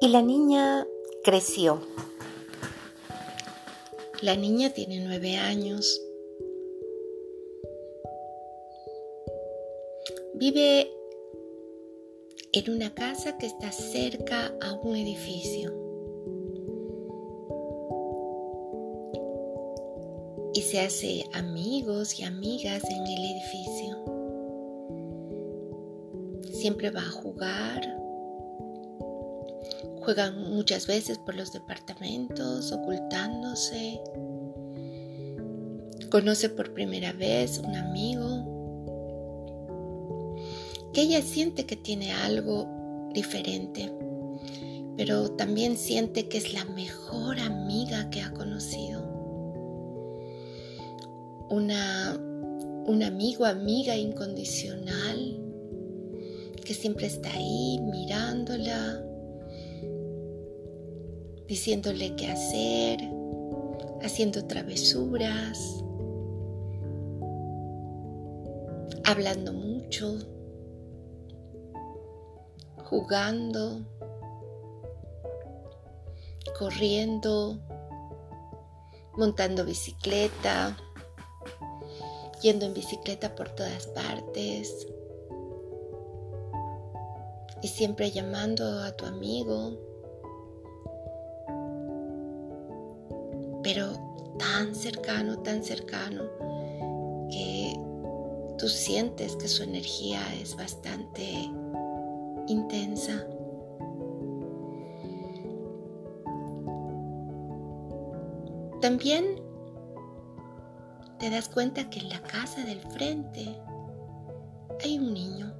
Y la niña creció. La niña tiene nueve años. Vive en una casa que está cerca a un edificio. Y se hace amigos y amigas en el edificio. Siempre va a jugar. Juegan muchas veces por los departamentos, ocultándose. Conoce por primera vez un amigo que ella siente que tiene algo diferente, pero también siente que es la mejor amiga que ha conocido. Una, un amigo, amiga incondicional que siempre está ahí mirándola, diciéndole qué hacer, haciendo travesuras, hablando mucho jugando, corriendo, montando bicicleta, yendo en bicicleta por todas partes y siempre llamando a tu amigo, pero tan cercano, tan cercano que tú sientes que su energía es bastante intensa. También te das cuenta que en la casa del frente hay un niño.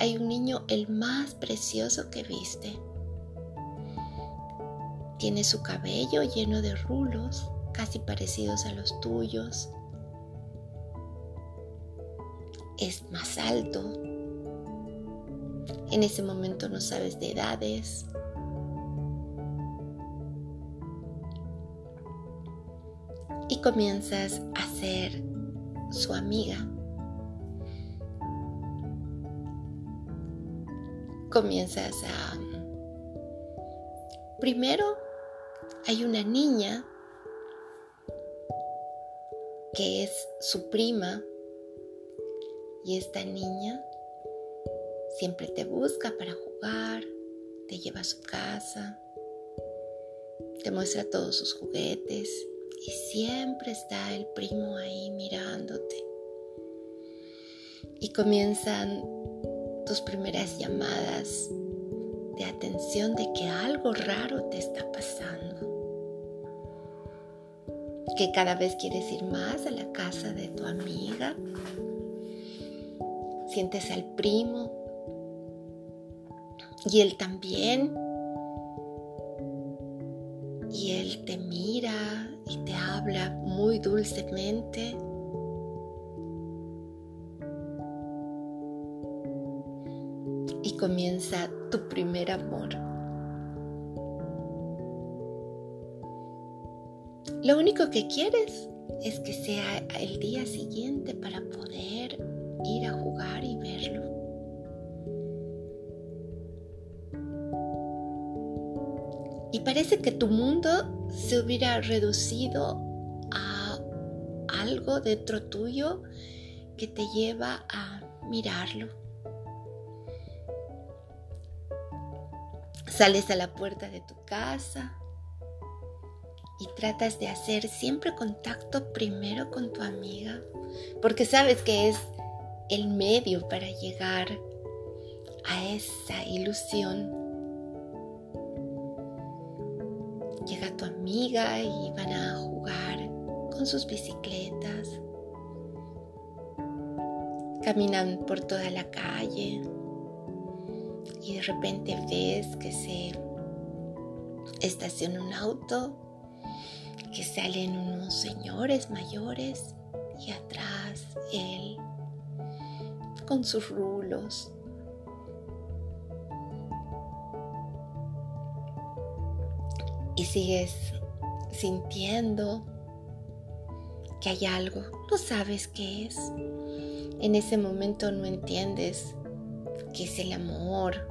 Hay un niño el más precioso que viste. Tiene su cabello lleno de rulos, casi parecidos a los tuyos. Es más alto, en ese momento no sabes de edades. Y comienzas a ser su amiga. Comienzas a... Primero hay una niña que es su prima y esta niña Siempre te busca para jugar, te lleva a su casa, te muestra todos sus juguetes y siempre está el primo ahí mirándote. Y comienzan tus primeras llamadas de atención de que algo raro te está pasando. Que cada vez quieres ir más a la casa de tu amiga. Sientes al primo y él también. Y él te mira y te habla muy dulcemente. Comienza tu primer amor. Lo único que quieres es que sea el día siguiente para poder ir a jugar y verlo. y parece que tu mundo se hubiera reducido a algo dentro tuyo que te lleva a mirarlo. Sales a la puerta de tu casa y tratas de hacer siempre contacto primero con tu amiga, porque sabes que es el medio para llegar a esa ilusión llega tu amiga y van a jugar con sus bicicletas. Caminan por toda la calle repente ves que se estaciona un auto, que salen unos señores mayores y atrás él con sus rulos y sigues sintiendo que hay algo, no sabes qué es. En ese momento no entiendes qué es el amor,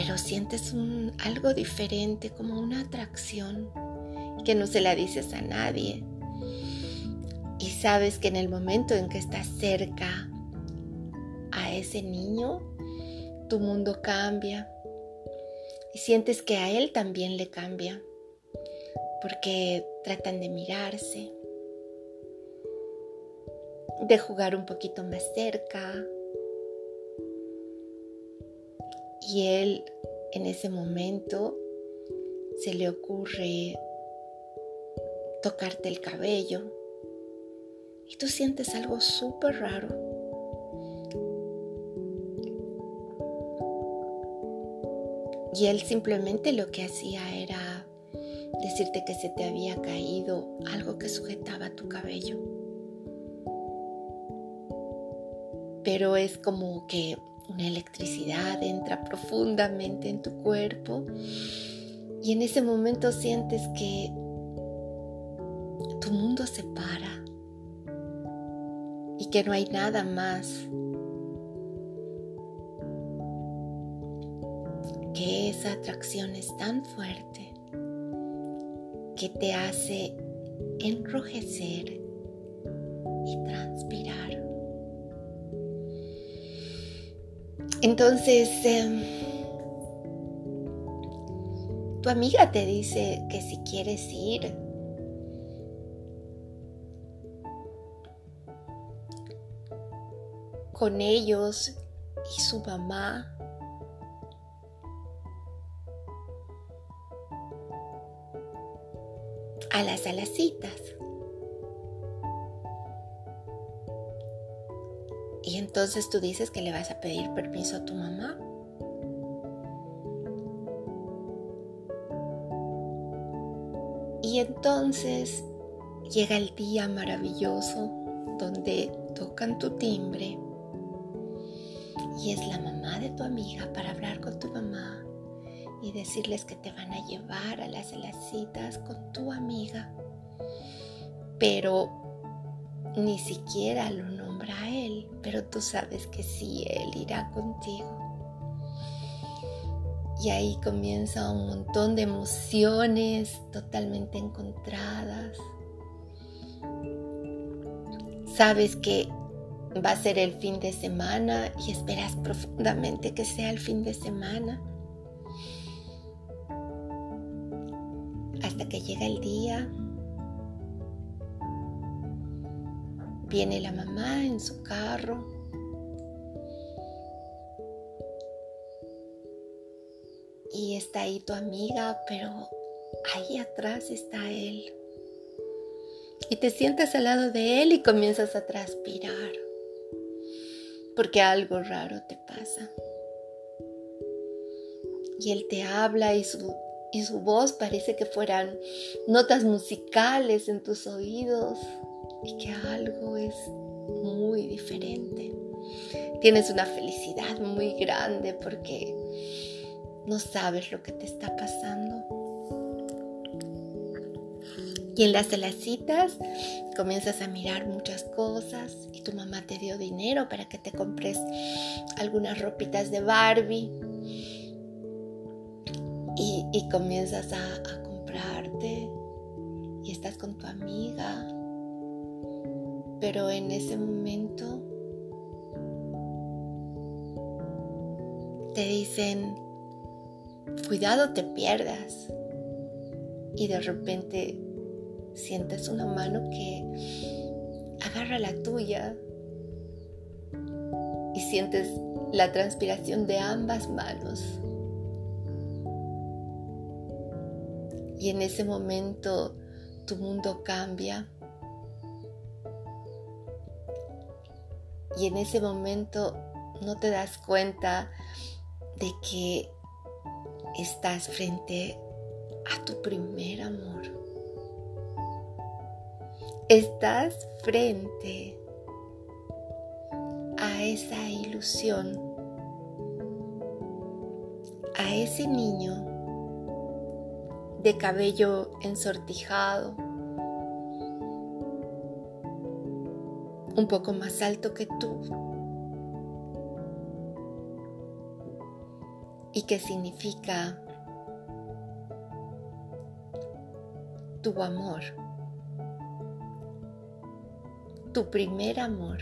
pero sientes algo diferente, como una atracción que no se la dices a nadie. Y sabes que en el momento en que estás cerca a ese niño, tu mundo cambia y sientes que a él también le cambia, porque tratan de mirarse, de jugar un poquito más cerca. Y él en ese momento se le ocurre tocarte el cabello y tú sientes algo súper raro. Y él simplemente lo que hacía era decirte que se te había caído algo que sujetaba tu cabello. Pero es como que una electricidad entra profundamente en tu cuerpo y en ese momento sientes que tu mundo se para y que no hay nada más que esa atracción es tan fuerte que te hace enrojecer y transpirar. Entonces, em, tu amiga te dice que si quieres ir, con ellos y su mamá. a las alacitas. Entonces tú dices que le vas a pedir permiso a tu mamá. Y entonces llega el día maravilloso donde tocan tu timbre y es la mamá de tu amiga para hablar con tu mamá y decirles que te van a llevar a las, citas con tu amiga. Pero ni siquiera lo él, pero tú sabes que sí, él irá contigo. Y ahí comienza un montón de emociones totalmente encontradas. Sabes que va a ser el fin de semana y esperas profundamente que sea el fin de semana. Hasta que llega el día, viene la mamá en su carro. Y está ahí tu amiga, pero ahí atrás está él. Y te sientas al lado de él y comienzas a transpirar porque algo raro te pasa. Y él te habla y su, y su voz parece que fueran notas musicales en tus oídos y que algo es muy diferente. Tienes una felicidad muy grande porque no sabes lo que te está pasando. Y en las citas comienzas a mirar muchas cosas y tu mamá te dio dinero para que te compres algunas ropitas de Barbie. Y, comienzas a comprarte y estás con tu amiga. Pero en ese momento te dicen, cuidado te pierdas. Y de repente sientes una mano que agarra la tuya y sientes la transpiración de ambas manos. Y en ese momento tu mundo cambia. Y en ese momento no te das cuenta de que estás frente a tu primer amor. Estás frente a esa ilusión, a ese niño de cabello ensortijado, un poco más alto que tú, y que significa tu amor, tu primer amor,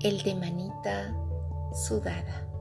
el de manita sudada.